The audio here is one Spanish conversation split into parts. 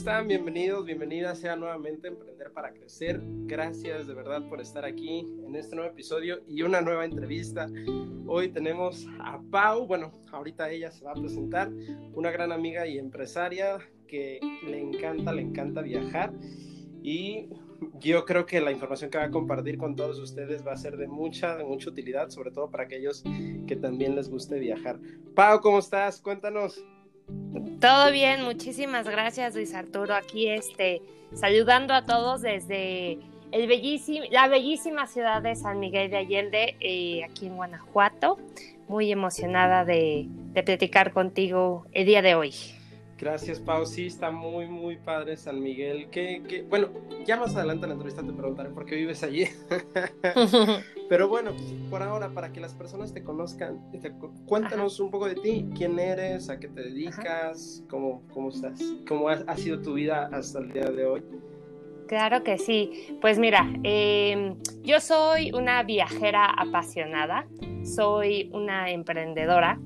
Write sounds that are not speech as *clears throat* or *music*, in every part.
Están? Bienvenidos, bienvenidas sea nuevamente Emprender para Crecer. Gracias de verdad por estar aquí en este nuevo episodio y una nueva entrevista. Hoy tenemos a Pau, bueno, ahorita ella se va a presentar, una gran amiga y empresaria que le encanta, le encanta viajar y yo creo que la información que va a compartir con todos ustedes va a ser de mucha, de mucha utilidad, sobre todo para aquellos que también les guste viajar. Pau, ¿cómo estás? Cuéntanos. Todo bien, muchísimas gracias Luis Arturo. Aquí este, saludando a todos desde el bellísimo, la bellísima ciudad de San Miguel de Allende, eh, aquí en Guanajuato. Muy emocionada de, de platicar contigo el día de hoy. Gracias, Pau. Sí, está muy, muy padre San Miguel. Que, bueno, ya más adelante en la entrevista te preguntaré por qué vives allí. *laughs* Pero bueno, por ahora, para que las personas te conozcan, cuéntanos un poco de ti. ¿Quién eres? ¿A qué te dedicas? ¿Cómo, cómo estás? ¿Cómo ha, sido tu vida hasta el día de hoy? Claro que sí. Pues mira, em, yo soy una viajera apasionada, soy una emprendedora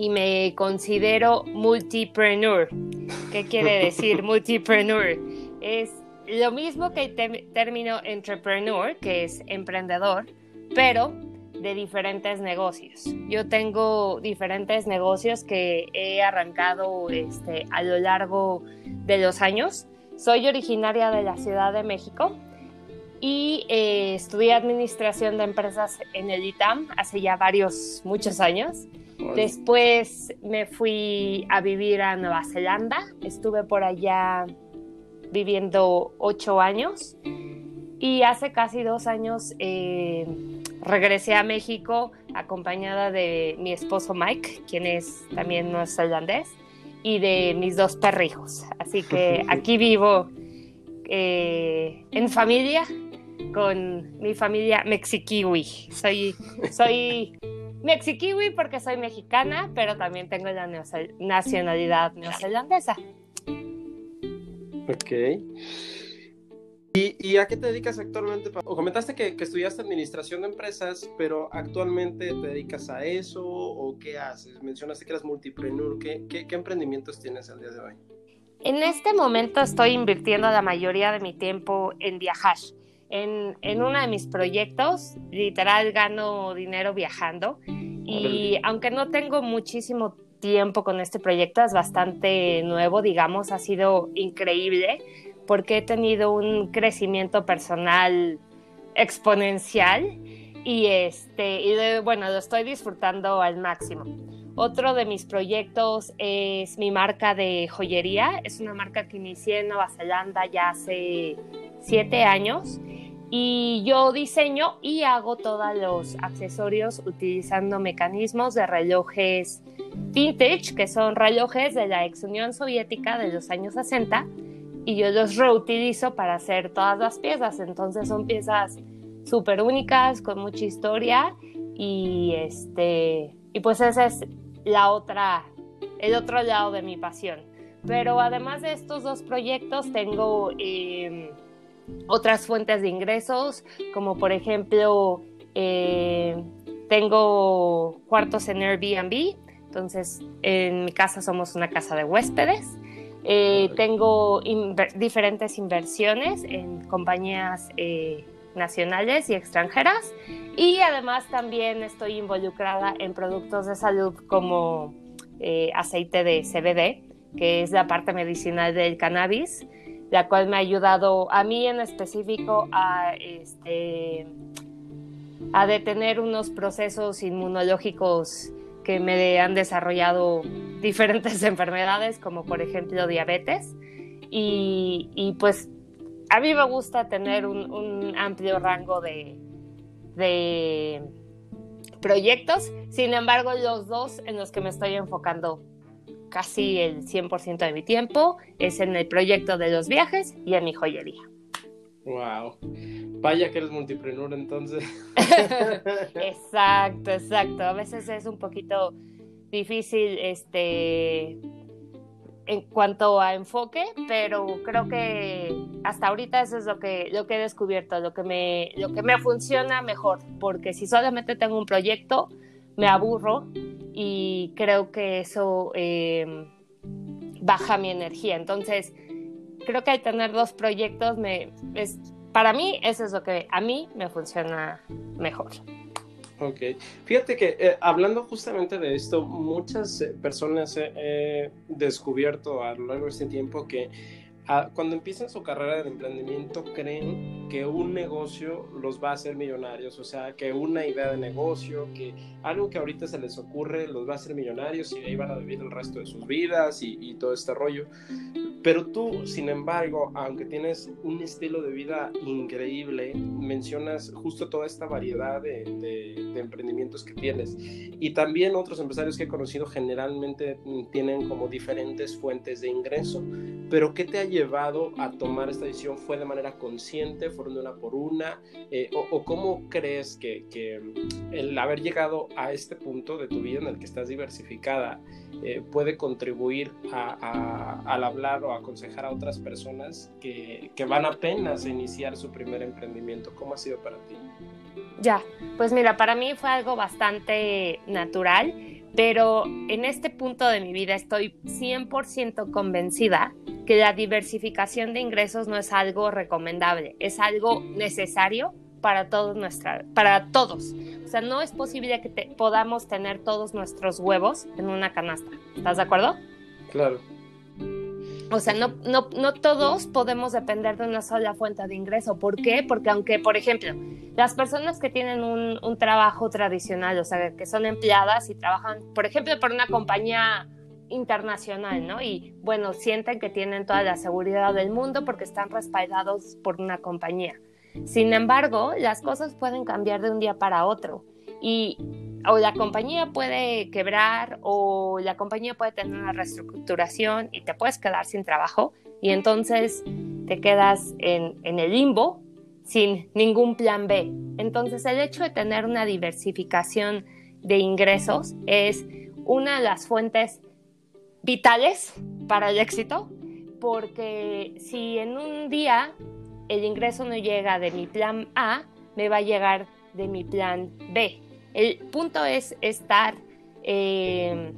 y me considero multipreneur. ¿Qué quiere decir *laughs* multipreneur? Es lo mismo que el término entrepreneur, que es emprendedor, pero de diferentes negocios. Yo tengo diferentes negocios que he arrancado este, a lo largo de los años. Soy originaria de la Ciudad de México y eh, estudié administración de empresas en el ITAM hace ya varios, muchos años. Después me fui a vivir a Nueva Zelanda. Estuve por allá viviendo ocho años. Y hace casi dos años eh, regresé a México acompañada de mi esposo Mike, quien es también neozelandés, y de mis dos perrijos. Así que *laughs* aquí vivo eh, en familia con mi familia mexikiwi. Soy, soy Mexikiwi porque soy mexicana, pero también tengo la nacionalidad neozelandesa. Ok. ¿Y, a qué te dedicas actualmente? O comentaste que, estudiaste administración de empresas, pero actualmente te dedicas a eso o qué haces? Mencionaste que eras multipreneur. ¿Qué, qué, qué emprendimientos tienes al día de hoy? En este momento estoy invirtiendo la mayoría de mi tiempo en viajar en, en uno de mis proyectos, literal gano dinero viajando y aunque no tengo muchísimo tiempo con este proyecto, es bastante nuevo, digamos, ha sido increíble porque he tenido un crecimiento personal exponencial y este y bueno, lo estoy disfrutando al máximo. Otro de mis proyectos es mi marca de joyería. Es una marca que inicié en Nueva Zelanda ya hace siete años y yo diseño y hago todos los accesorios utilizando mecanismos de relojes vintage, que son relojes de la ex Unión Soviética de los años 60, y yo los reutilizo para hacer todas las piezas. Entonces son piezas súper únicas, con mucha historia, y este y pues ese es la otra, el otro lado de mi pasión. Pero además de estos dos proyectos, tengo em, otras fuentes de ingresos, como por ejemplo, eh, tengo cuartos en Airbnb, entonces en mi casa somos una casa de huéspedes. Eh, tengo diferentes inversiones en compañías eh, nacionales y extranjeras y además también estoy involucrada en productos de salud como aceite de CBD, que es la parte medicinal del cannabis la cual me ha ayudado a mí en específico a, este, a detener unos procesos inmunológicos que me han desarrollado diferentes *laughs* enfermedades, como por ejemplo diabetes. Y, pues a mí me gusta tener un, amplio rango de, de proyectos. Sin embargo, los dos en los que me estoy enfocando casi el 100% de mi tiempo es en el proyecto de los viajes y en mi joyería. Wow. Vaya que eres multipreneur entonces. *laughs* exacto, exacto. A veces es un poquito difícil este en cuanto a enfoque, pero creo que hasta ahorita eso es lo que, lo que he descubierto, lo que, me, lo que me funciona mejor, porque si solamente tengo un proyecto, me aburro y creo que eso eh, baja mi energía. Entonces, creo que al tener dos proyectos, me, es, para mí eso es lo que a mí me funciona mejor. Ok, fíjate que eh, hablando justamente de esto, muchas eh, personas he descubierto a lo largo de este tiempo que cuando empiezan su carrera de emprendimiento creen que un negocio los va a hacer millonarios, o sea, que una idea de negocio, que algo que ahorita se les ocurre los va a hacer millonarios y ahí van a vivir el resto de sus vidas y, todo este rollo. Pero tú, sin embargo, aunque tienes un estilo de vida increíble, mencionas justo toda esta variedad de, de emprendimientos que tienes. Y también otros empresarios que he conocido generalmente tienen como diferentes fuentes de ingreso. Pero ¿qué te ha llevado a tomar esta decisión? ¿Fue de manera consciente? ¿Fueron de una por una? Eh, o, cómo crees que, que, el haber llegado a este punto de tu vida en el que estás diversificada eh, puede contribuir a, al hablar o aconsejar a otras personas que, que van apenas a iniciar su primer emprendimiento? ¿Cómo ha sido para ti? Ya, pues mira, para mí fue algo bastante natural, pero en este punto de mi vida estoy 100% convencida que la diversificación de ingresos no es algo recomendable, es algo necesario para todos nuestra, para todos. O sea, no es posible que podamos tener todos nuestros huevos en una canasta. ¿Estás de acuerdo? Claro. O sea, no, no, no todos podemos depender de una sola fuente de ingreso. ¿Por qué? Porque aunque, por ejemplo, las personas que tienen un, un trabajo tradicional, o sea, que son empleadas y trabajan, por ejemplo, por una compañía internacional, ¿no? Y bueno, sienten que tienen toda la seguridad del mundo porque están respaldados por una compañía. Sin embargo, las cosas pueden cambiar de un día para otro y o la compañía puede quebrar o la compañía puede tener una reestructuración y te puedes quedar sin trabajo y entonces te quedas en, en el limbo sin ningún plan B. Entonces el hecho de tener una diversificación de ingresos es una de las fuentes vitales para el éxito porque si en un día el ingreso no llega de mi plan A, me va a llegar de mi plan B. El punto es estar, eh,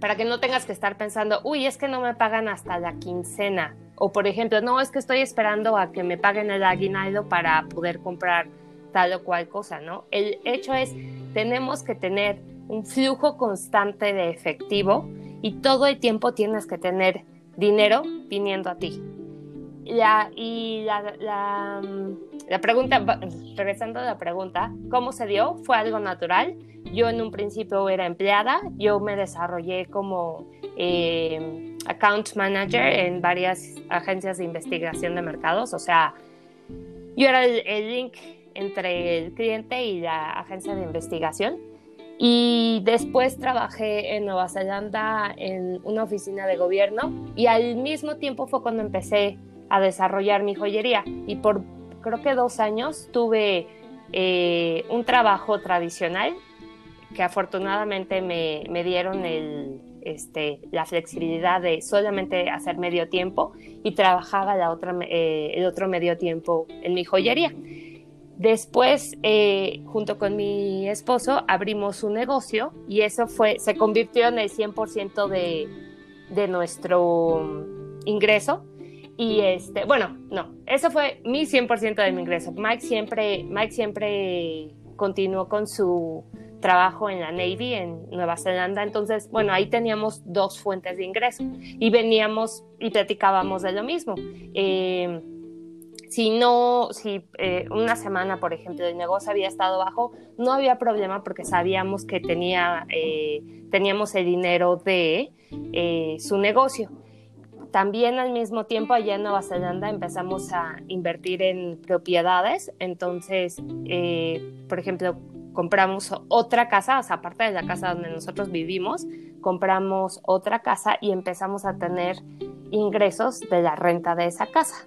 para que no tengas que estar pensando, uy, es que no me pagan hasta la quincena. O por ejemplo, no, es que estoy esperando a que me paguen el aguinaldo para poder comprar tal o cual cosa, ¿no? El hecho es, tenemos que tener un flujo constante de efectivo y todo el tiempo tienes que tener dinero viniendo a ti. Ya, y la, la, pregunta, regresando a la pregunta, ¿cómo se dio? Fue algo natural. Yo en un principio era empleada, yo me desarrollé como eh, account manager en varias agencias de investigación de mercados, o sea, yo era el link entre el cliente y la agencia de investigación. Y después trabajé en Nueva Zelanda en una oficina de gobierno y al mismo tiempo fue cuando empecé a desarrollar mi joyería. Y por creo que dos años tuve eh, un trabajo tradicional que afortunadamente me, me dieron el, este, la flexibilidad de solamente hacer medio tiempo y trabajaba la otra, eh, el otro medio tiempo en mi joyería. Después, eh, junto con mi esposo, abrimos un negocio y eso fue, se convirtió en el 100% de, de nuestro ingreso y este, bueno, no, eso fue mi 100% de mi ingreso. Mike siempre, Mike siempre continuó con su trabajo en la Navy en Nueva Zelanda. Entonces, bueno, ahí teníamos dos fuentes de ingreso y veníamos y platicábamos de lo mismo. Eh, si no, si eh, una semana, por ejemplo, el negocio había estado bajo, no había problema porque sabíamos que tenía, eh, teníamos el dinero de su negocio también al mismo tiempo allá en Nueva Zelanda empezamos a invertir en propiedades, entonces, eh, por ejemplo, compramos otra casa, o sea, aparte de la casa donde nosotros vivimos, compramos otra casa y empezamos a tener ingresos de la renta de esa casa.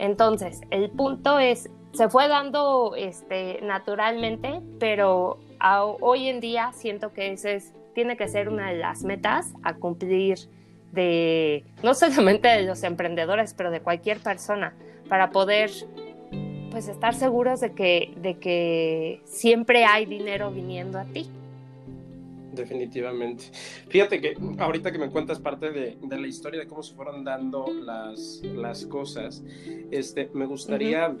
Entonces, el punto es, se fue dando este, naturalmente, pero hoy en día siento que ese es, tiene que ser una de las metas a cumplir de no solamente de los emprendedores, pero de cualquier persona, para poder pues estar seguros de que, de que siempre hay dinero viniendo a ti. Definitivamente. Fíjate que ahorita que me cuentas parte de, de la historia de cómo se fueron dando las, las cosas, este, me gustaría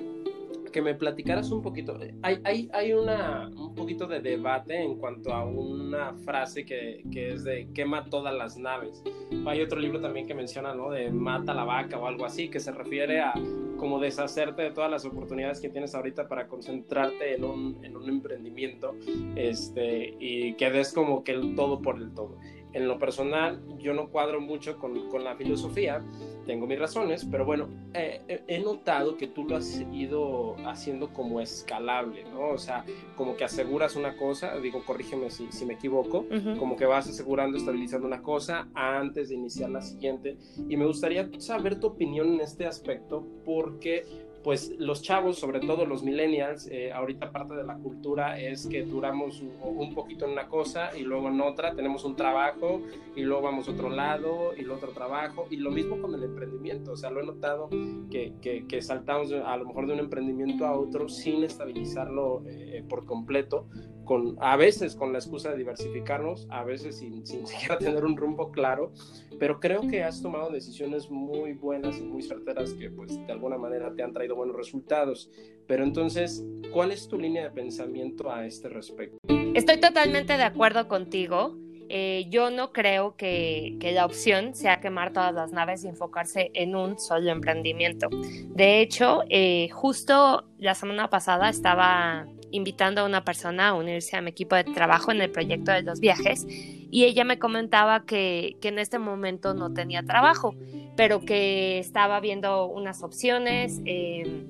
que me platicaras un poquito. Hay, hay, hay una, un poquito de debate en cuanto a una frase que, que, es de quema todas las naves. Hay otro libro también que menciona, ¿no? De mata la vaca o algo así, que se refiere a como deshacerte de todas las oportunidades que tienes ahorita para concentrarte en un, en un emprendimiento este, y que des como que el todo por el todo en lo personal yo no cuadro mucho con, con la filosofía, tengo mis razones, pero bueno, he notado que tú lo has ido haciendo como escalable, ¿no? O sea, como que aseguras una cosa, digo, corrígeme si, si me equivoco, como que vas asegurando, estabilizando una cosa antes de iniciar la siguiente. Y me gustaría saber tu opinión en este aspecto porque pues los chavos, sobre todo los millennials, eh, ahorita parte de la cultura es que duramos un, poquito en una cosa y luego en otra, tenemos un trabajo y luego vamos a otro lado y luego otro trabajo. Y lo mismo con el emprendimiento, o sea, lo he notado que, saltamos a lo mejor de un emprendimiento a otro sin estabilizarlo eh, por completo, con, a veces con la excusa de diversificarnos, a veces sin, sin *laughs* siquiera tener un rumbo claro, pero creo que has tomado decisiones muy buenas y muy certeras que pues de alguna manera te han traído buenos resultados. Pero entonces, ¿cuál es tu línea de pensamiento a este respecto? Estoy totalmente de acuerdo contigo. Eh, yo no creo que, que, la opción sea quemar todas las naves y enfocarse en un solo emprendimiento. De hecho, eh, justo la semana pasada estaba invitando a una persona a unirse a mi equipo de trabajo en el proyecto de los viajes y ella me comentaba que, que en este momento no tenía trabajo, pero que estaba viendo unas opciones. Em,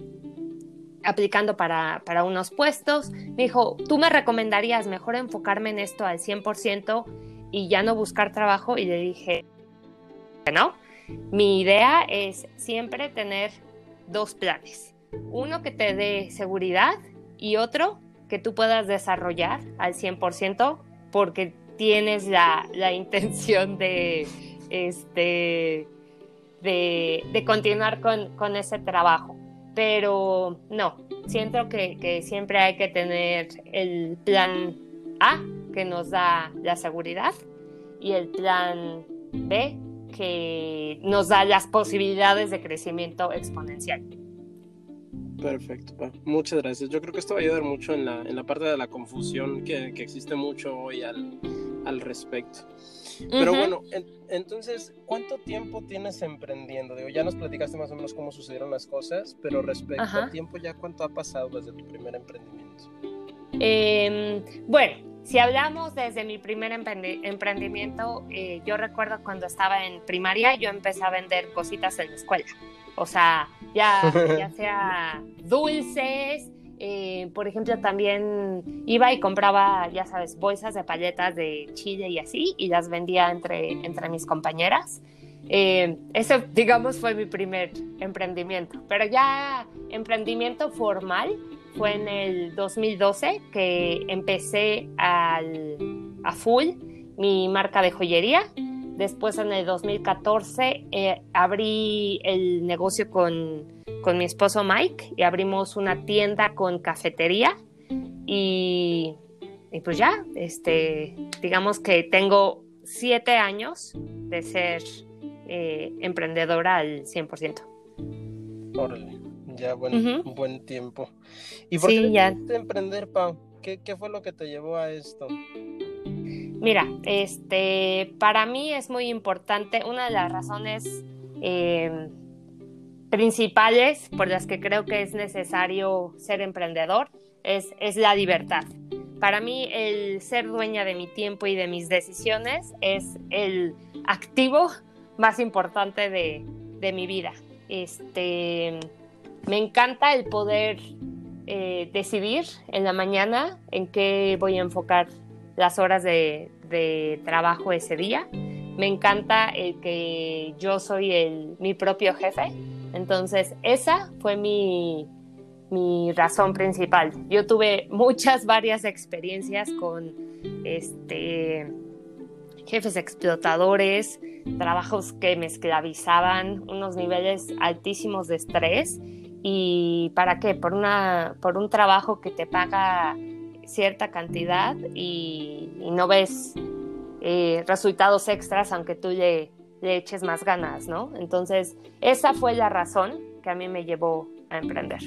aplicando para, para, unos puestos. Me dijo, ¿tú me recomendarías mejor enfocarme en esto al 100% y ya no buscar trabajo? Y le dije, no, mi idea es siempre tener dos planes. Uno que te dé seguridad y otro que tú puedas desarrollar al 100% porque tienes la, la intención de, este, de, continuar con, con, ese trabajo. Pero no, siento que, que siempre hay que tener el plan A, que nos da la seguridad, y el plan B, que nos da las posibilidades de crecimiento exponencial. Perfecto, muchas gracias. Yo creo que esto va a ayudar mucho en la, en la parte de la confusión que, que existe mucho hoy al, al respecto. Pero bueno, entonces, ¿cuánto tiempo tienes emprendiendo? Digo, ya nos platicaste más o menos cómo sucedieron las cosas, pero respecto al tiempo, ¿ya cuánto ha pasado desde tu primer emprendimiento? Em, bueno, si hablamos desde mi primer emprendimiento, eh, yo recuerdo cuando estaba en primaria, yo empecé a vender cositas en la escuela. O sea, ya, *laughs* ya sea dulces, eh, por ejemplo, también iba y compraba, ya sabes, bolsas de paletas de chile y así, y las vendía entre, entre mis compañeras. Eh, ese, digamos, fue mi primer emprendimiento. Pero ya emprendimiento formal fue en el 2012 que empecé al, a full mi marca de joyería Después en el 2014 eh, abrí el negocio con, con, mi esposo Mike y abrimos una tienda con cafetería y, y, pues ya, este, digamos que tengo siete años de ser eh, emprendedora al 100%. Órale, ya buen, buen tiempo. ¿Y por qué ya. emprender, Pau? ¿Qué, ¿Qué fue lo que te llevó a esto? Mira, este, para mí es muy importante, una de las razones eh, principales por las que creo que es necesario ser emprendedor es, es la libertad. Para mí el ser dueña de mi tiempo y de mis decisiones es el activo más importante de, de mi vida. Este, me encanta el poder eh, decidir en la mañana en qué voy a enfocar las horas de, trabajo ese día. Me encanta el que yo soy el, mi propio jefe. Entonces, esa fue mi, mi razón principal. Yo tuve muchas, varias experiencias con este, jefes explotadores, trabajos que me esclavizaban, unos niveles altísimos de estrés. ¿Y para qué? Por, una, por un trabajo que te paga cierta cantidad y, no ves eh, resultados extras aunque tú le, le eches más ganas, ¿no? Entonces, esa fue la razón que a mí me llevó a emprender.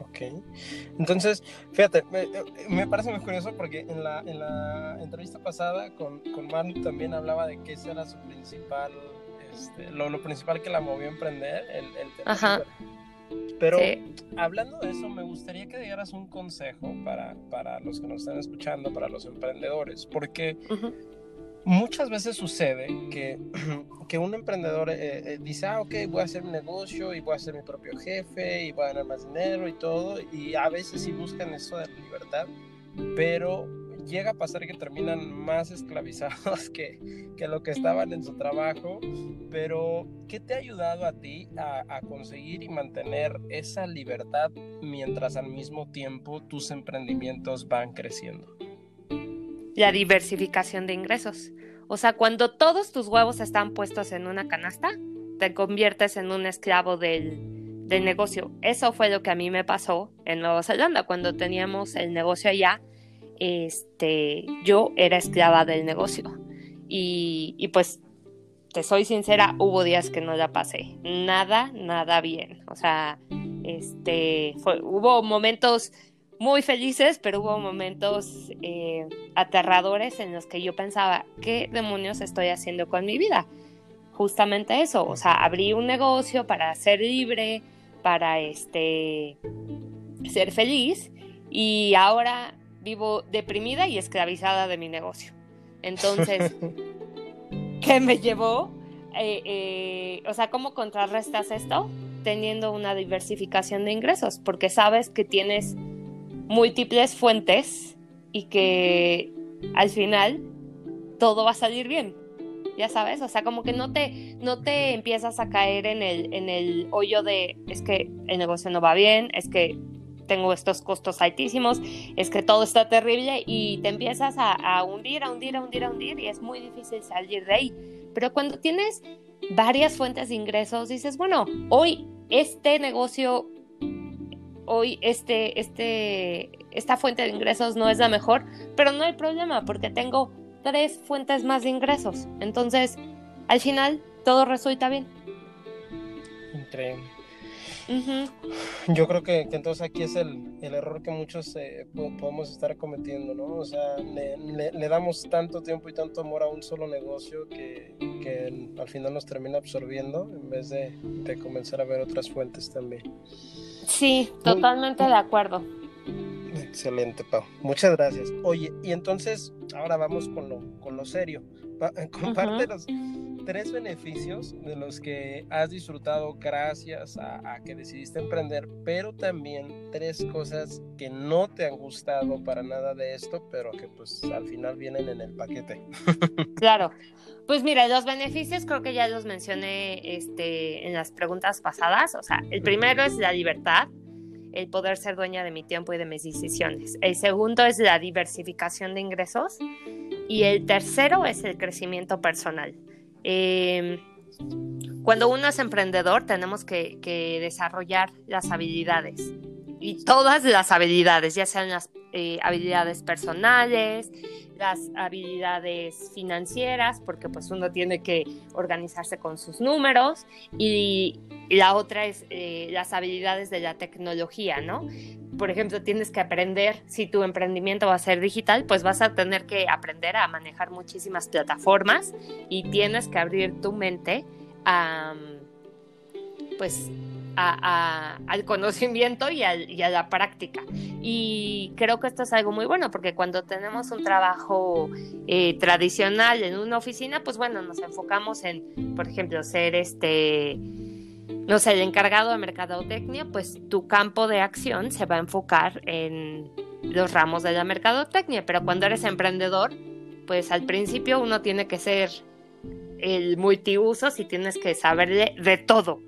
Ok. Entonces, fíjate, me, parece muy curioso porque en la, en la entrevista pasada con, con Manu también hablaba de que ese era su principal, este, lo, lo, principal que la movió a emprender, el, el Ajá. Pero hablando de eso, me gustaría que dieras un consejo para, para los que nos están escuchando, para los emprendedores, porque muchas veces sucede que, *clears throat* que un emprendedor eh, eh, dice, ah, ok, voy a hacer un negocio y voy a ser mi propio jefe y voy a ganar más dinero y todo, y a veces sí buscan eso de la libertad, pero llega a pasar que terminan más esclavizados que, que lo que estaban en su trabajo, pero ¿qué te ha ayudado a ti a, conseguir y mantener esa libertad mientras al mismo tiempo tus emprendimientos van creciendo? la diversificación de ingresos. O sea, cuando todos tus huevos están puestos en una canasta, te conviertes en un esclavo del, del negocio. Eso fue lo que a mí me pasó en Nueva Zelanda. Cuando teníamos el negocio allá, este, yo era esclava del negocio. Y, y pues, te soy sincera, hubo días que no la pasé. Nada, nada bien. O sea, este, fue, hubo momentos muy felices, pero hubo momentos eh, aterradores en los que yo pensaba, ¿qué demonios estoy haciendo con mi vida? Justamente eso, o sea, abrí un negocio para ser libre, para este, ser feliz y ahora vivo deprimida y esclavizada de mi negocio. Entonces, *laughs* ¿qué me llevó? Eh, eh, o sea, ¿cómo contrarrestas esto? Teniendo una diversificación de ingresos, porque sabes que tienes múltiples fuentes y que al final todo va a salir bien. Ya sabes, o sea, como que no te, no te empiezas a caer en el, en el hoyo de es que el negocio no va bien, es que tengo estos costos altísimos, es que todo está terrible y te empiezas a, hundir, a hundir, a hundir, a hundir y es muy difícil salir de ahí. Pero cuando tienes varias fuentes de ingresos, dices, bueno, hoy este negocio hoy este, este, esta fuente de ingresos no es la mejor, pero no hay problema porque tengo tres fuentes más de ingresos. Entonces, al final, todo resulta bien. Increíble. Yo creo que, entonces aquí es el, el error que muchos eh, podemos estar cometiendo, ¿no? O sea, le, damos tanto tiempo y tanto amor a un solo negocio que, que al final nos termina absorbiendo en vez de, de comenzar a ver otras fuentes también. Sí, totalmente de acuerdo. Excelente, Pau. Muchas gracias. Oye, y entonces ahora vamos con lo, con lo serio. Compártenos tres beneficios de los que has disfrutado gracias a, que decidiste emprender, pero también tres cosas que no te han gustado para nada de esto, pero que pues al final vienen en el paquete. *laughs* Claro. Pues mira, los beneficios creo que ya los mencioné este, en las preguntas pasadas. O sea, el primero es la libertad, el poder ser dueña de mi tiempo y de mis decisiones. El segundo es la diversificación de ingresos. Y el tercero es el crecimiento personal. Em, cuando uno es emprendedor, tenemos que, desarrollar las habilidades y todas las habilidades, ya sean las eh, habilidades personales, las habilidades financieras, porque pues uno tiene que organizarse con sus números, y, la otra es eh, las habilidades de la tecnología, ¿no? Por ejemplo, tienes que aprender, si tu emprendimiento va a ser digital, pues vas a tener que aprender a manejar muchísimas plataformas y tienes que abrir tu mente a, pues, al conocimiento y, a la práctica. Y creo que esto es algo muy bueno porque cuando tenemos un trabajo eh, tradicional en una oficina, pues bueno, nos enfocamos en, por ejemplo, ser este, no sé, el encargado de mercadotecnia, pues tu campo de acción se va a enfocar en los ramos de la mercadotecnia, pero cuando eres emprendedor, pues al principio uno tiene que ser el multiusos y tienes que saber de todo.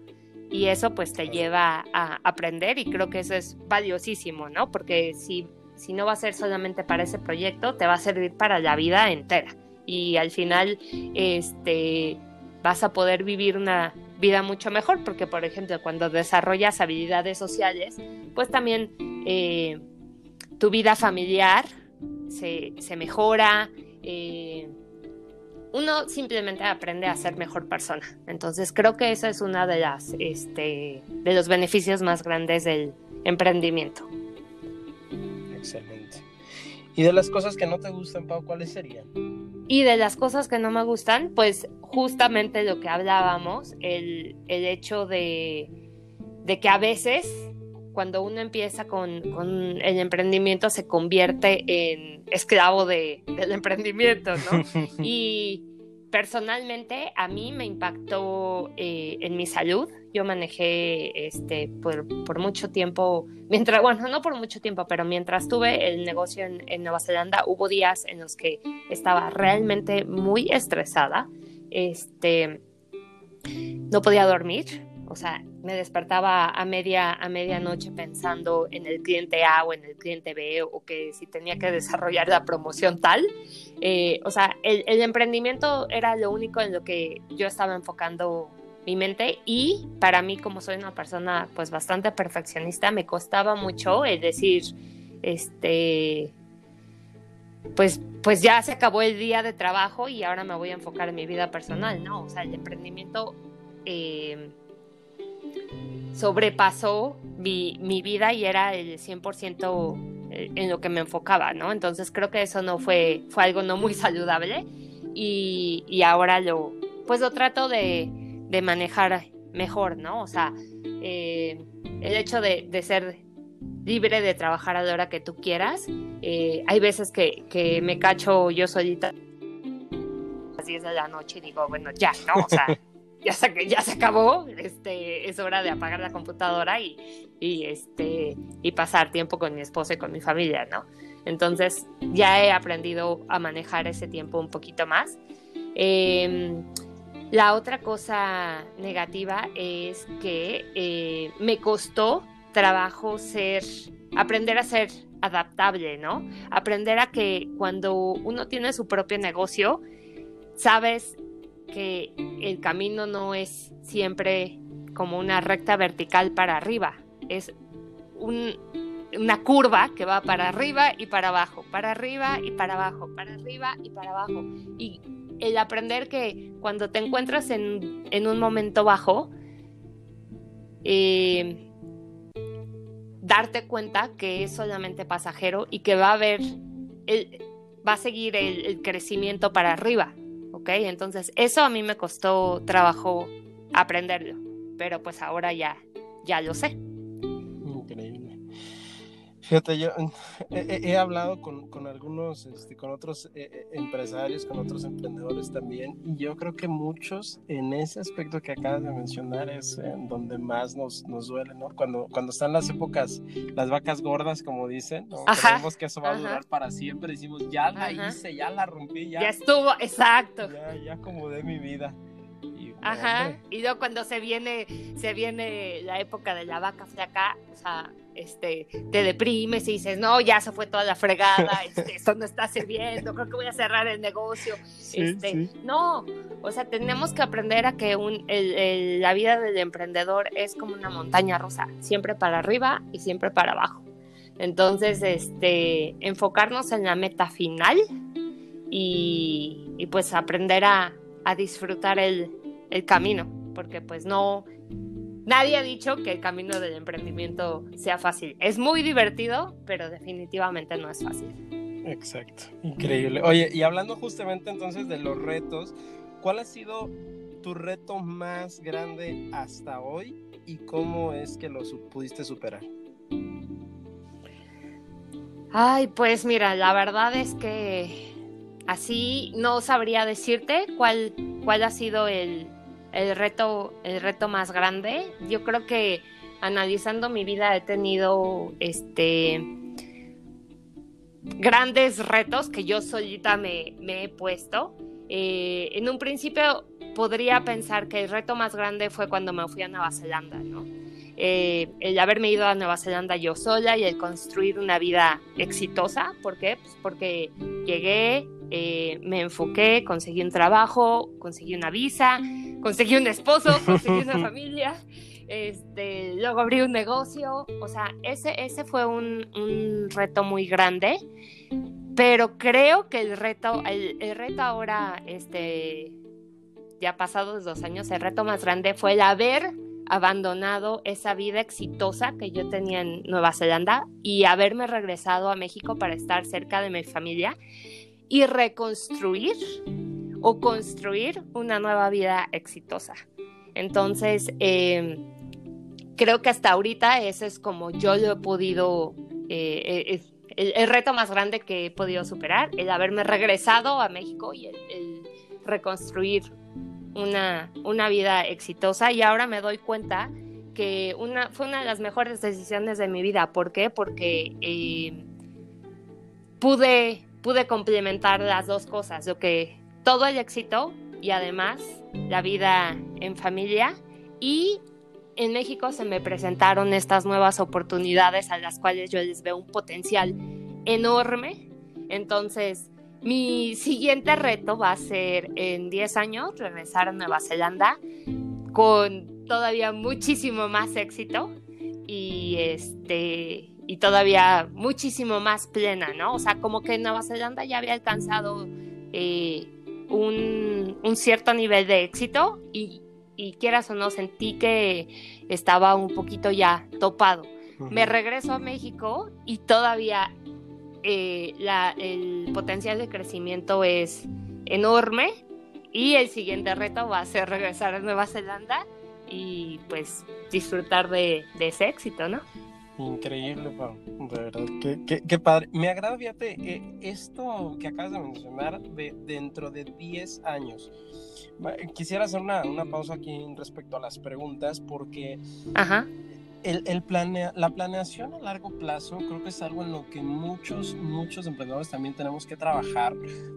Y eso pues te lleva a aprender y creo que eso es valiosísimo, ¿no? Porque si, si no va a ser solamente para ese proyecto, te va a servir para la vida entera. Y al final este, vas a poder vivir una vida mucho mejor porque por ejemplo cuando desarrollas habilidades sociales pues también eh, tu vida familiar se, se mejora eh, uno simplemente aprende a ser mejor persona. Entonces creo que eso es uno de las este, de los beneficios más grandes del emprendimiento. Excelente. ¿Y de las cosas que no te gustan, Pau, cuáles serían? Y de las cosas que no me gustan, pues justamente lo que hablábamos, el, hecho de, que a veces cuando uno empieza con, el emprendimiento se convierte en esclavo del emprendimiento, ¿no? *laughs* Y personalmente a mí me impactó eh, en mi salud. Yo manejé este, por, mucho tiempo, mientras, bueno, no por mucho tiempo, pero mientras tuve el negocio en, Nueva Zelanda, hubo días en los que estaba realmente muy estresada. Este, no podía dormir, o sea, me despertaba a media a medianoche pensando en el cliente A o en el cliente B o que si tenía que desarrollar la promoción tal. Eh, o sea, el, emprendimiento era lo único en lo que yo estaba enfocando mi mente y para mí como soy una persona pues bastante perfeccionista me costaba mucho el decir este pues pues ya se acabó el día de trabajo y ahora me voy a enfocar en mi vida personal no o sea el emprendimiento eh, sobrepasó mi, vida y era el 100% eh, en lo que me enfocaba, ¿no? Entonces creo que eso no fue, fue algo no muy *laughs* saludable y, ahora lo, pues lo trato de, manejar mejor, ¿no? O sea, eh, el hecho de, ser libre de trabajar a la hora que tú quieras, eh, hay veces que, que me cacho yo solita a las 10 de la noche y digo, bueno, ya, ¿no? O sea... *laughs* ya se, ya se acabó, este, es hora de apagar la computadora y, y, este, y pasar tiempo con mi esposo y con mi familia, ¿no? Entonces ya he aprendido a manejar ese tiempo un poquito más. Em, la otra cosa negativa es que eh, me costó trabajo ser, aprender a ser adaptable, ¿no? Aprender a que cuando uno tiene su propio negocio, sabes que el camino no es siempre como una recta vertical para arriba, es una curva que va para arriba y para abajo, para arriba y para abajo, para arriba y para abajo. Y el aprender que cuando te encuentras en, un momento bajo, eh, darte cuenta que es solamente pasajero y que va a haber, va a seguir el crecimiento para arriba, ¿ok? Entonces, eso a mí me costó trabajo aprenderlo, pero pues ahora ya, ya lo sé. Fíjate, yo he, hablado con, con algunos, este, con otros eh, eh, empresarios, con otros emprendedores también, y yo creo que muchos en ese aspecto que acabas de mencionar es en donde más nos, nos duele, ¿no? Cuando, cuando están las épocas, las vacas gordas, como dicen, ¿no? Creemos que eso va a durar para siempre, decimos, ya la hice, ya la rompí, ya. Ya estuvo, exacto. Ya, ya acomodé mi vida. Ajá, y luego cuando se viene, se viene la época de la vaca flaca, o sea, este, te deprimes y dices, no, ya se fue toda la fregada, *laughs* este, esto no está sirviendo, creo que voy a cerrar el negocio. este, No, o sea, tenemos que aprender a que un, la vida del emprendedor es como una montaña rusa, siempre para arriba y siempre para abajo. Entonces, este, enfocarnos en la meta final y, y pues aprender a, a disfrutar el, el camino, porque pues no, nadie ha dicho que el camino del emprendimiento sea fácil. Es muy divertido, pero definitivamente no es fácil. Exacto, increíble. Oye, y hablando justamente entonces de los retos, ¿cuál ha sido tu reto más grande hasta hoy y cómo es que lo pudiste superar? Ay, pues mira, la verdad es que así no sabría decirte cuál, cuál ha sido el, el, reto, el reto más grande. Yo creo que analizando mi vida he tenido este grandes retos que yo solita me, he puesto. Eh, en un principio podría pensar que el reto más grande fue cuando me fui a Nueva Zelanda, ¿no? Eh, el haberme ido a Nueva Zelanda yo sola y el construir una vida exitosa. ¿Por qué? Pues porque llegué, eh, me enfoqué, conseguí un trabajo, conseguí una visa, conseguí un esposo, *laughs* conseguí una familia, este, luego abrí un negocio. O sea, ese, ese fue un, un reto muy grande. Pero creo que el reto, el, el reto ahora, este, ya pasados dos años, el reto más grande fue el haber abandonado esa vida exitosa que yo tenía en Nueva Zelanda y haberme regresado a México para estar cerca de mi familia y reconstruir o construir una nueva vida exitosa. Entonces, em, creo que hasta ahorita ese es como yo lo he podido, eh, eh, el, reto más grande que he podido superar, el haberme regresado a México y el reconstruir una, una vida exitosa y ahora me doy cuenta que una, fue una de las mejores decisiones de mi vida. ¿Por qué? Porque eh, pude, pude complementar las dos cosas, lo que todo el éxito y además la vida en familia y en México se me presentaron estas nuevas oportunidades a las cuales yo les veo un potencial enorme. Entonces, mi siguiente reto va a ser en 10 años regresar a Nueva Zelanda con todavía muchísimo más éxito y este y todavía muchísimo más plena, ¿no? O sea, como que Nueva Zelanda ya había alcanzado eh, un, cierto nivel de éxito y, y, quieras o no, sentí que estaba un poquito ya topado. Me regreso a México y todavía eh, el potencial de crecimiento es enorme y el siguiente reto va a ser regresar a Nueva Zelanda y pues disfrutar de, ese éxito, ¿no? Increíble, Pau. De verdad, qué, padre. Me agrada, fíjate, eh, esto que acabas de mencionar de dentro de 10 años. Quisiera hacer una, una pausa aquí respecto a las preguntas porque Ajá el, el planea, la planeación a largo plazo creo que es algo en lo que muchos, muchos emprendedores también tenemos que trabajar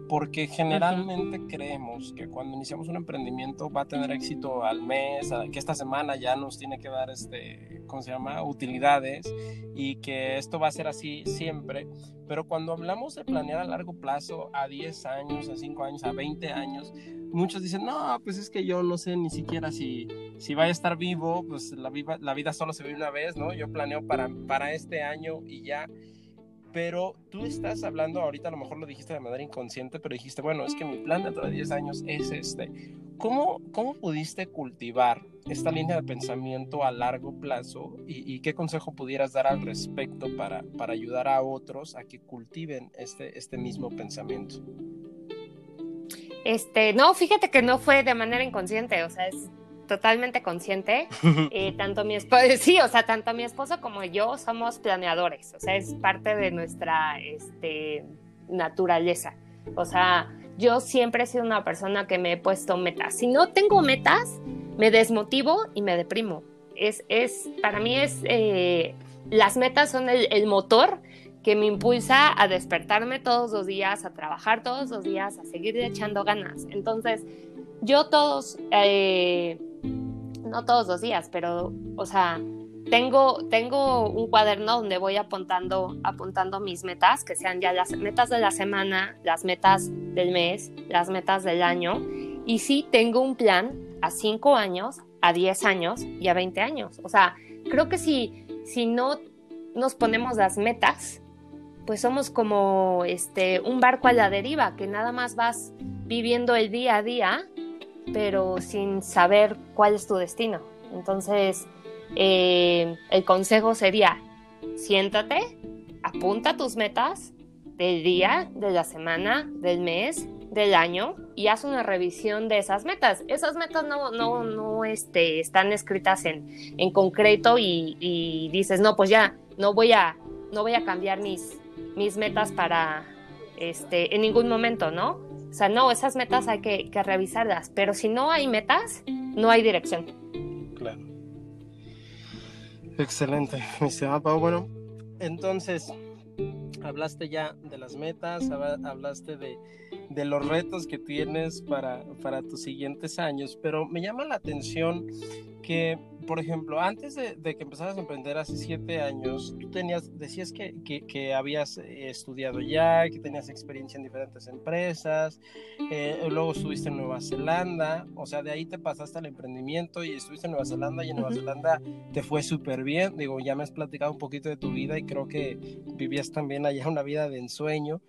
porque generalmente creemos que cuando iniciamos un emprendimiento va a tener éxito al mes, que esta semana ya nos tiene que dar, este, ¿cómo se llama?, utilidades y que esto va a ser así siempre. Pero cuando hablamos de planear a largo plazo, a 10 años, a 5 años, a 20 años, muchos dicen, no, pues es que yo no sé ni siquiera si, si vaya a estar vivo, pues la, la vida solo se vive una vez, ¿no? Yo planeo para, para este año y ya. Pero tú estás hablando, ahorita a lo mejor lo dijiste de manera inconsciente, pero dijiste, bueno, es que mi plan dentro de 10 años es este. ¿Cómo, cómo pudiste cultivar esta línea de pensamiento a largo plazo y, qué consejo pudieras dar al respecto para, para ayudar a otros a que cultiven este, este mismo pensamiento? Este, no, fíjate que no fue de manera inconsciente, o sea, es totalmente consciente. *laughs* Eh, tanto mi esposo, sí, o sea, tanto mi esposo como yo somos planeadores, o sea, es parte de nuestra este, naturaleza. O sea, yo siempre he sido una persona que me he puesto metas. Si no tengo metas, me desmotivo y me deprimo. Es, es para mí es, eh, las metas son el, el motor que me impulsa a despertarme todos los días, a trabajar todos los días, a seguir echando ganas. Entonces, yo todos, eh, no todos los días, pero, o sea, tengo, tengo un cuaderno donde voy apuntando, apuntando mis metas, que sean ya las metas de la semana, las metas del mes, las metas del año. Y sí tengo un plan a 5 años, a 10 años y a 20 años. O sea, creo que si, si no nos ponemos las metas, pues somos como este, un barco a la deriva, que nada más vas viviendo el día a día, pero sin saber cuál es tu destino. Entonces, eh, el consejo sería, siéntate, apunta tus metas del día, de la semana, del mes, del año y haz una revisión de esas metas. Esas metas no, no, no este, están escritas en, en concreto y, y, dices, no, pues ya, no voy a, no voy a cambiar mis, mis metas para, este, en ningún momento, ¿no? O sea, no, esas metas hay que, revisarlas, pero si no hay metas, no hay dirección. Claro. Excelente, mi Pau. Bueno, entonces, hablaste ya de las metas, hablaste de, los retos que tienes para, tus siguientes años, pero me llama la atención que, por ejemplo, antes de, que empezaras a emprender hace siete años, tú tenías, decías que, que, habías eh, estudiado ya, que tenías experiencia en diferentes empresas, eh, luego estuviste en Nueva Zelanda, o sea, de ahí te pasaste al emprendimiento y estuviste en Nueva Zelanda y en Nueva Zelanda te fue súper bien, digo, ya me has platicado un poquito de tu vida y creo que vivías también allá una vida de ensueño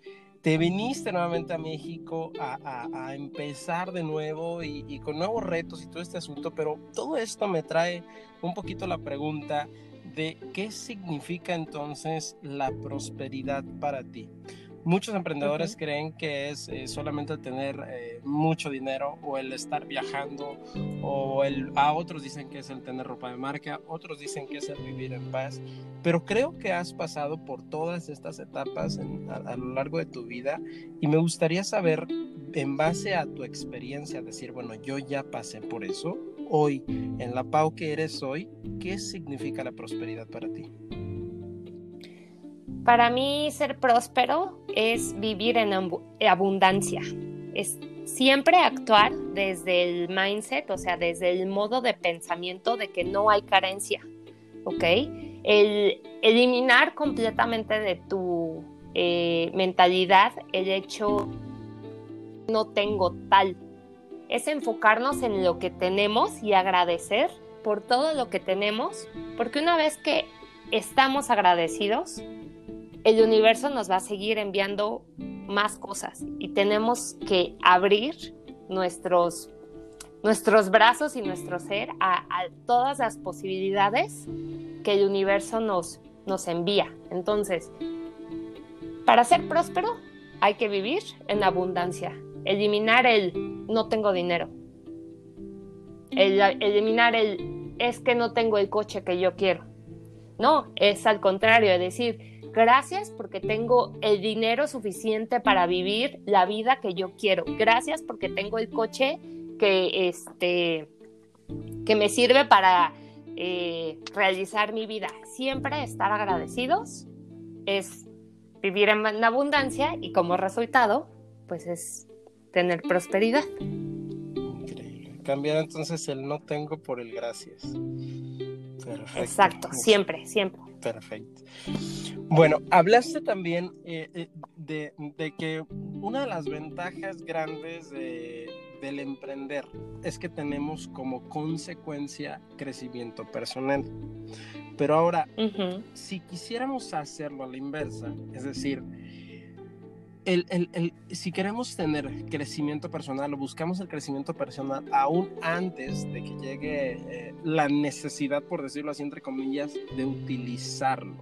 te viniste nuevamente a México a, empezar de nuevo y, con nuevos retos y todo este asunto, pero todo esto me trae un poquito la pregunta de qué significa entonces la prosperidad para ti. Muchos emprendedores creen que es eh, solamente tener eh, mucho dinero o el estar viajando o el, a otros dicen que es el tener ropa de marca, otros dicen que es el vivir en paz, pero creo que has pasado por todas estas etapas a, lo largo de tu vida y me gustaría saber en base a tu experiencia, decir, bueno, yo ya pasé por eso, hoy, en la Pau que eres hoy, ¿qué significa la prosperidad para ti? Para mí ser próspero es vivir en abundancia, es siempre actuar desde el mindset, o sea, desde el modo de pensamiento de que no hay carencia, ¿ok? El eliminar completamente de tu eh, mentalidad el hecho no tengo tal, es enfocarnos en lo que tenemos y agradecer por todo lo que tenemos, porque una vez que estamos agradecidos, el universo nos va a seguir enviando más cosas y tenemos que abrir nuestros, nuestros brazos y nuestro ser a, todas las posibilidades que el universo nos, nos envía. Entonces, para ser próspero hay que vivir en abundancia, eliminar el no tengo dinero, eliminar el es que no tengo el coche que yo quiero. No, es al contrario, es decir, Gracias porque tengo el dinero suficiente para vivir la vida que yo quiero. Gracias porque tengo el coche que, este, que me sirve para eh, realizar mi vida. Siempre estar agradecidos es vivir en abundancia y como resultado, pues es tener prosperidad. Increíble. Cambiar entonces el no tengo por el gracias. Perfecto. Exacto, siempre, siempre. Perfecto. Bueno, hablaste también eh, eh, de, que una de las ventajas grandes del emprender es que tenemos como consecuencia crecimiento personal. Pero ahora, si quisiéramos hacerlo a la inversa, es decir, si queremos tener crecimiento personal o buscamos el crecimiento personal aún antes de que llegue eh, la necesidad, por decirlo así, entre comillas, de utilizarlo.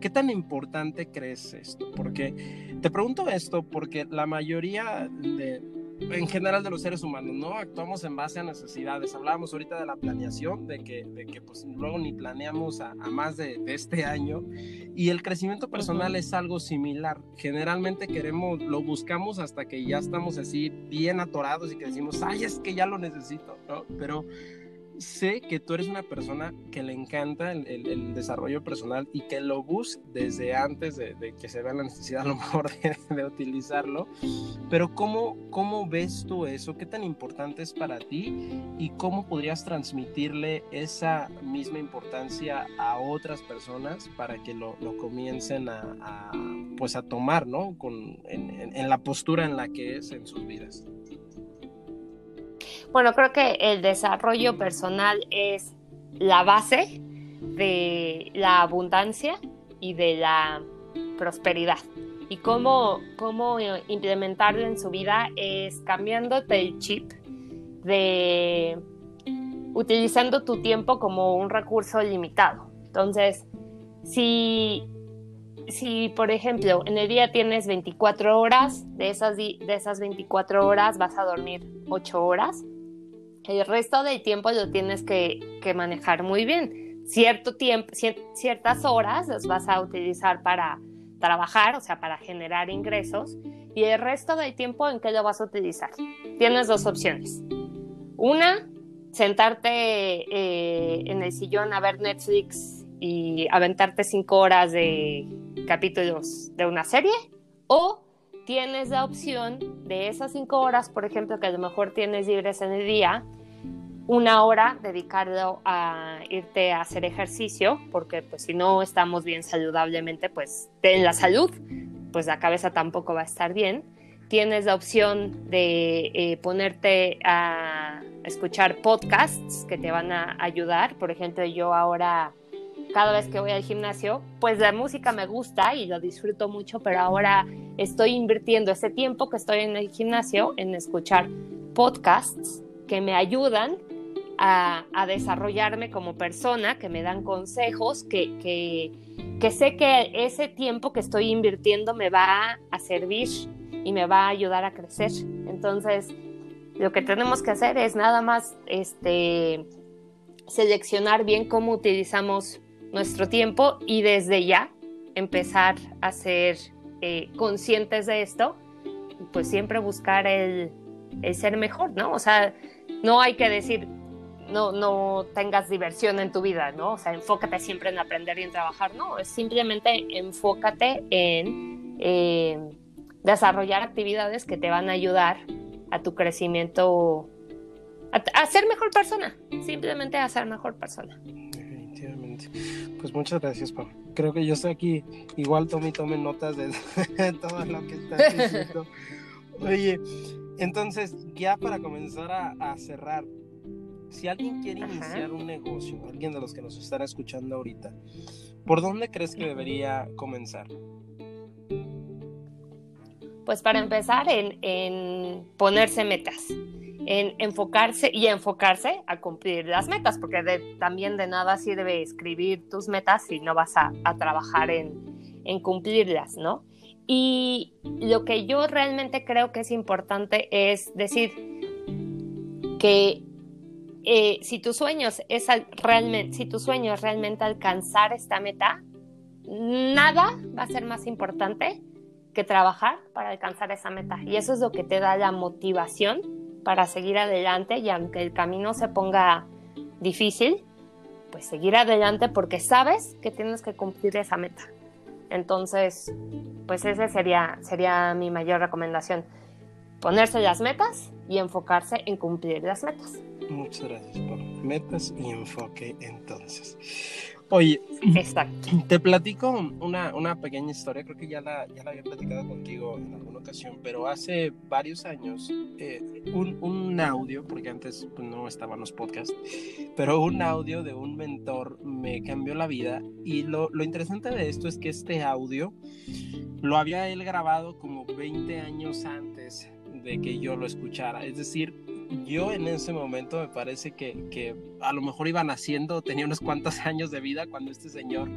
¿Qué tan importante crees esto? Porque te pregunto esto porque la mayoría de, en general de los seres humanos, ¿no? Actuamos en base a necesidades. Hablábamos ahorita de la planeación, de que, de que pues luego ni planeamos a, más de, este año. Y el crecimiento personal es algo similar. Generalmente queremos, lo buscamos hasta que ya estamos así bien atorados y que decimos, ay, es que ya lo necesito, ¿no? Pero sé que tú eres una persona que le encanta el, desarrollo personal y que lo busca desde antes de, que se vea la necesidad a lo mejor de, utilizarlo. Pero ¿cómo, ¿cómo ves tú eso? ¿Qué tan importante es para ti? ¿Y cómo podrías transmitirle esa misma importancia a otras personas para que lo, comiencen a, pues a tomar, ¿no? Con, en la postura en la que es en sus vidas. Bueno, creo que el desarrollo personal es la base de la abundancia y de la prosperidad. Y cómo, cómo implementarlo en su vida es cambiándote el chip de utilizando tu tiempo como un recurso limitado. Entonces, si si, por ejemplo, en el día tienes 24 horas, de esas, de esas 24 horas vas a dormir 8 horas, el resto del tiempo lo tienes que, manejar muy bien. Cierto tiempo, ciertas horas las vas a utilizar para trabajar, o sea, para generar ingresos, y el resto del tiempo en qué lo vas a utilizar. Tienes dos opciones. Una, sentarte eh, en el sillón a ver Netflix y aventarte cinco horas de capítulos de una serie, o tienes la opción de esas cinco horas, por ejemplo, que a lo mejor tienes libres en el día, una hora dedicarlo a irte a hacer ejercicio, porque pues si no estamos bien saludablemente, pues en la salud, pues la cabeza tampoco va a estar bien. Tienes la opción de eh, ponerte a escuchar podcasts que te van a ayudar. Por ejemplo, yo ahora cada vez que voy al gimnasio, pues la música me gusta y lo disfruto mucho, pero ahora estoy invirtiendo ese tiempo que estoy en el gimnasio en escuchar podcasts que me ayudan a, desarrollarme como persona, que me dan consejos, que, que, que, sé que ese tiempo que estoy invirtiendo me va a servir y me va a ayudar a crecer. Entonces, lo que tenemos que hacer es nada más este, seleccionar bien cómo utilizamos nuestro tiempo y desde ya empezar a ser eh, conscientes de esto, pues siempre buscar el, ser mejor, ¿no? O sea, no hay que decir, no, no tengas diversión en tu vida, ¿no? O sea, enfócate siempre en aprender y en trabajar, no, es simplemente enfócate en eh, desarrollar actividades que te van a ayudar a tu crecimiento, a, a ser mejor persona, simplemente a ser mejor persona. Pues muchas gracias, Pau. Creo que yo estoy aquí. Igual Tommy tome notas de *laughs* todo lo que estás diciendo. *laughs* Oye, entonces, ya para comenzar a, cerrar, si alguien quiere iniciar un negocio, alguien de los que nos están escuchando ahorita, ¿por dónde crees que debería comenzar? Pues para empezar en, en ponerse metas en enfocarse y enfocarse a cumplir las metas, porque también de nada sirve escribir tus metas si no vas a, trabajar en, en, cumplirlas, ¿no? Y lo que yo realmente creo que es importante es decir que eh, si tu sueño es realmente, si tu sueño es realmente alcanzar esta meta, nada va a ser más importante que trabajar para alcanzar esa meta. Y eso es lo que te da la motivación para seguir adelante y aunque el camino se ponga difícil, pues seguir adelante porque sabes que tienes que cumplir esa meta. Entonces, pues esa sería, sería mi mayor recomendación. Ponerse las metas y enfocarse en cumplir las metas. Muchas gracias por metas y enfoque entonces. Oye, te platico una, una, pequeña historia, creo que ya la, ya la había platicado contigo en alguna ocasión, pero hace varios años eh, un, un, audio, porque antes pues, no estaban los podcasts, pero un audio de un mentor me cambió la vida y lo, lo interesante de esto es que este audio lo había él grabado como 20 años antes de que yo lo escuchara, es decir, yo en ese momento me parece que, que, a lo mejor iba naciendo, tenía unos cuantos *laughs* años de vida cuando este señor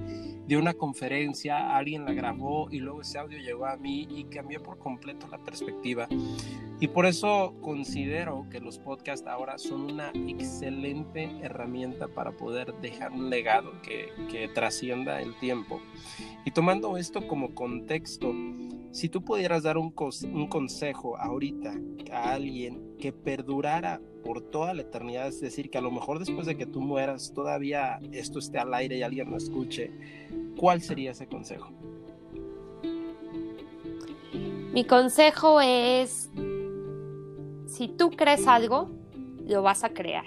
dio una conferencia, alguien la grabó y luego ese audio llegó a mí y cambió por completo la perspectiva. Y por eso considero que los podcasts ahora son una excelente herramienta para poder dejar un legado que, que trascienda el tiempo. Y tomando esto como contexto, si tú pudieras dar un, consejo ahorita a alguien que perdurara por toda la eternidad, es decir, que a lo mejor después de que tú mueras todavía esto esté al aire y alguien lo escuche, ¿cuál sería ese consejo? Mi consejo es, si tú crees algo, lo vas a crear.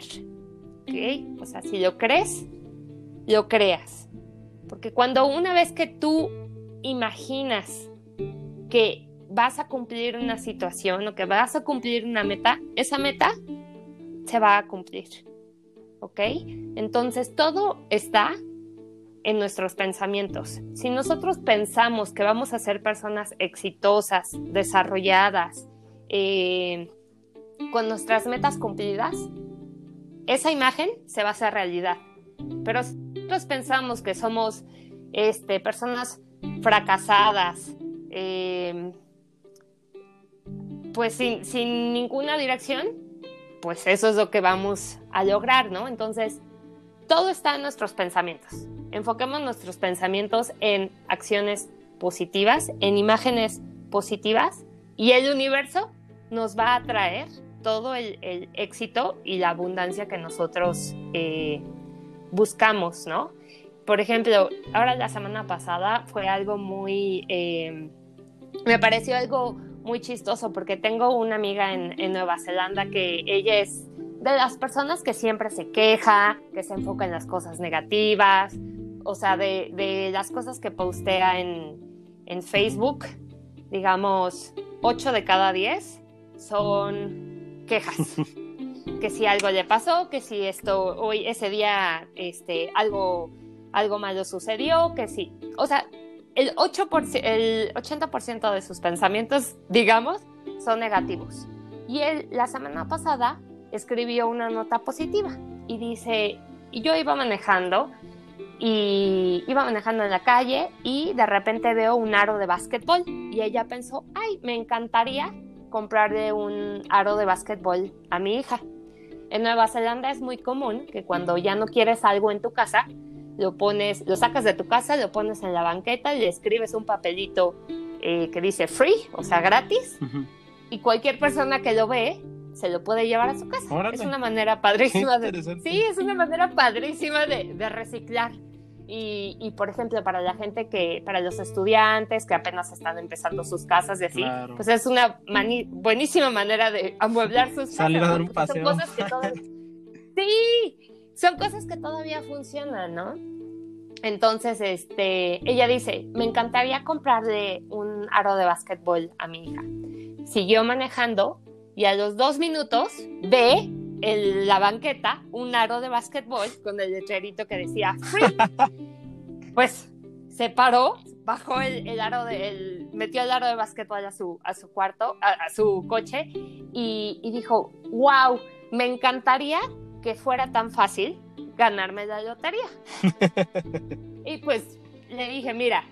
¿Ok? O sea, si lo crees, lo creas. Porque cuando una vez que tú imaginas que vas a cumplir una situación o que vas a cumplir una meta, esa meta se va a cumplir. ¿Ok? Entonces todo está en nuestros pensamientos. Si nosotros pensamos que vamos a ser personas exitosas, desarrolladas, eh, con nuestras metas cumplidas, esa imagen se va a hacer realidad. Pero si nosotros pensamos que somos este, personas fracasadas, eh, pues sin, sin ninguna dirección, pues eso es lo que vamos a lograr, ¿no? Entonces, todo está en nuestros pensamientos. Enfoquemos nuestros pensamientos en acciones positivas, en imágenes positivas, y el universo nos va a traer todo el, éxito y la abundancia que nosotros eh, buscamos, ¿no? Por ejemplo, ahora la semana pasada fue algo muy, eh, me pareció algo muy chistoso porque tengo una amiga en, Nueva Zelanda que ella es de las personas que siempre se queja, que se enfoca en las cosas negativas, o sea, de, las cosas que postea en, en Facebook, digamos, 8 de cada 10 son quejas. *laughs* que si algo le pasó, que si esto, hoy, ese día, este, algo, algo malo sucedió, que si, o sea, el, 8%, el 80% de sus pensamientos, digamos, son negativos. Y él, la semana pasada, escribió una nota positiva y dice, yo iba manejando y iba manejando en la calle y de repente veo un aro de básquetbol y ella pensó, ay, me encantaría comprarle un aro de básquetbol a mi hija. En Nueva Zelanda es muy común que cuando ya no quieres algo en tu casa, lo pones, lo sacas de tu casa, lo pones en la banqueta y le escribes un papelito eh, que dice free, o sea, gratis, y cualquier persona que lo ve se lo puede llevar a su casa. Es una manera padrísima de, sí, es una manera padrísima de, de reciclar. Y, por ejemplo, para la gente que, para los estudiantes que apenas están empezando sus casas y así, pues es una buenísima manera de amueblar sus Salir casas. a dar un paseo. Son cosas que *laughs* sí, son cosas que todavía funcionan, ¿no? Entonces, este, ella dice, me encantaría comprarle un aro de básquetbol a mi hija. Siguió manejando y a los dos minutos ve en la banqueta un aro de básquetbol con el letrerito que decía free. *laughs* Pues se paró, bajó el, aro de, metió el aro de básquetbol a su, a su cuarto, a, su coche y, y, dijo, wow, me encantaría que fuera tan fácil ganarme la lotería. *laughs* y pues le dije, mira,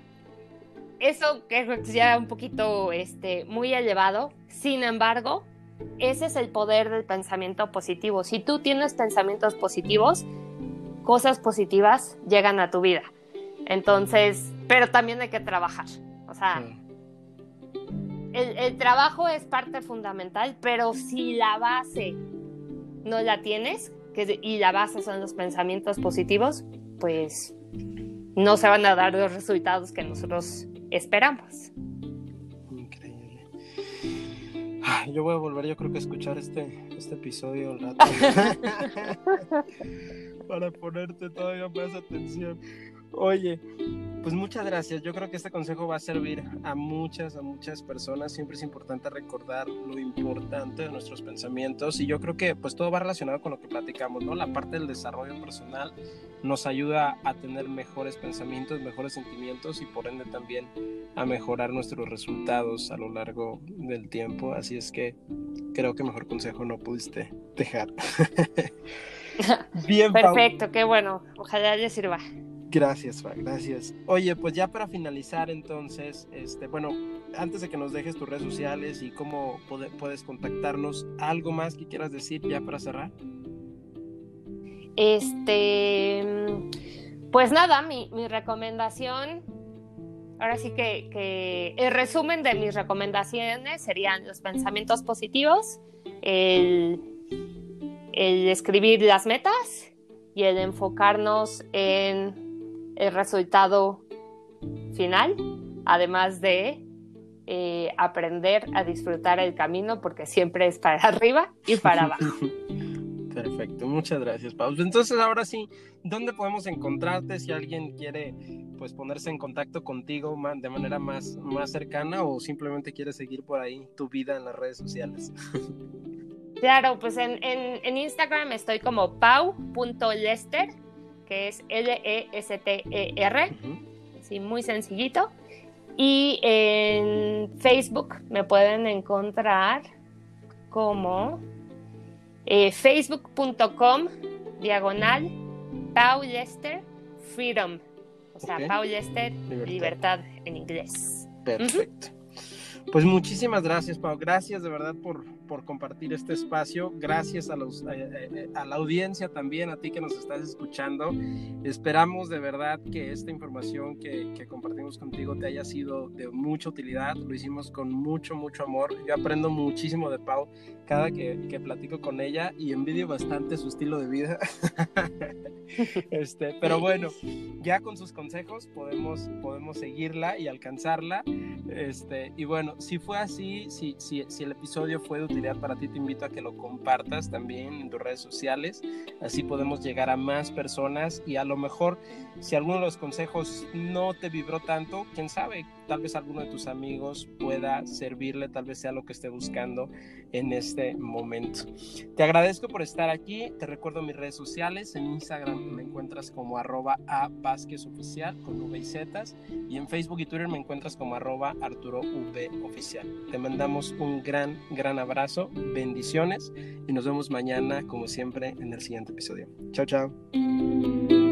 eso que es ya un poquito este, muy elevado, sin embargo, ese es el poder del pensamiento positivo. Si tú tienes pensamientos positivos, cosas positivas llegan a tu vida. Entonces, pero también hay que trabajar. O sea, el, trabajo es parte fundamental, pero si la base no la tienes, que, y la base son los pensamientos positivos, pues no se van a dar los resultados que nosotros esperamos. Yo voy a volver, yo creo que a escuchar este, este episodio *laughs* *laughs* para ponerte todavía más atención. Oye, pues muchas gracias. Yo creo que este consejo va a servir a muchas, a muchas personas. Siempre es importante recordar lo importante de nuestros pensamientos y yo creo que pues todo va relacionado con lo que platicamos, ¿no? La parte del desarrollo personal nos ayuda a tener mejores pensamientos, mejores sentimientos y por ende también a mejorar nuestros resultados a lo largo del tiempo. Así es que creo que mejor consejo no pudiste dejar. *laughs* Bien, Perfecto, qué bueno. Ojalá les sirva. Gracias, gracias. Oye, pues ya para finalizar entonces, este, bueno, antes de que nos dejes tus redes sociales y cómo puedes contactarnos, ¿algo más que quieras decir ya para cerrar? Este, pues nada, mi, recomendación, ahora sí que, que, el resumen de mis recomendaciones serían los pensamientos positivos, el, el escribir las metas y el enfocarnos en el resultado final, además de eh, aprender a disfrutar el camino, porque siempre es para *laughs* arriba y para abajo. *laughs* Perfecto, muchas gracias, Pau. Entonces, ahora sí, ¿dónde podemos encontrarte si alguien quiere pues ponerse en contacto contigo de manera más, más cercana o simplemente quiere seguir por ahí tu vida en las redes sociales? *laughs* Claro, pues en, en Instagram estoy como pau.lester que es L-E-S-T-E-R, así muy sencillito. Y en Facebook me pueden encontrar como eh, facebook.com diagonal Paulester Freedom. O sea, Pau Lester, libertad. en inglés. Perfecto. Pues muchísimas gracias, Pau. Gracias de verdad por, por compartir este espacio. Gracias a, los, a, la audiencia también, a ti que nos estás escuchando. Esperamos de verdad que esta información que, que, compartimos contigo te haya sido de mucha utilidad. Lo hicimos con mucho, mucho amor. Yo aprendo muchísimo de Pau cada que, que platico con ella y envidio bastante su estilo de vida. *laughs* este, pero bueno, ya con sus consejos podemos, podemos seguirla y alcanzarla. Este, y bueno, si fue así, si, si, si, el episodio fue de para ti, te invito a que lo compartas también en tus redes sociales. Así podemos llegar a más personas y a lo mejor si alguno de los consejos no te vibró tanto, quién sabe, tal vez alguno de tus amigos pueda servirle, tal vez sea lo que esté buscando en este momento. Te agradezco por estar aquí, te recuerdo mis redes sociales, en Instagram me encuentras como arroba a Vázquez Oficial con V y Z y en Facebook y Twitter me encuentras como arroba Arturo V Oficial. Te mandamos un gran, gran abrazo, bendiciones y nos vemos mañana como siempre en el siguiente episodio. Chao, chao.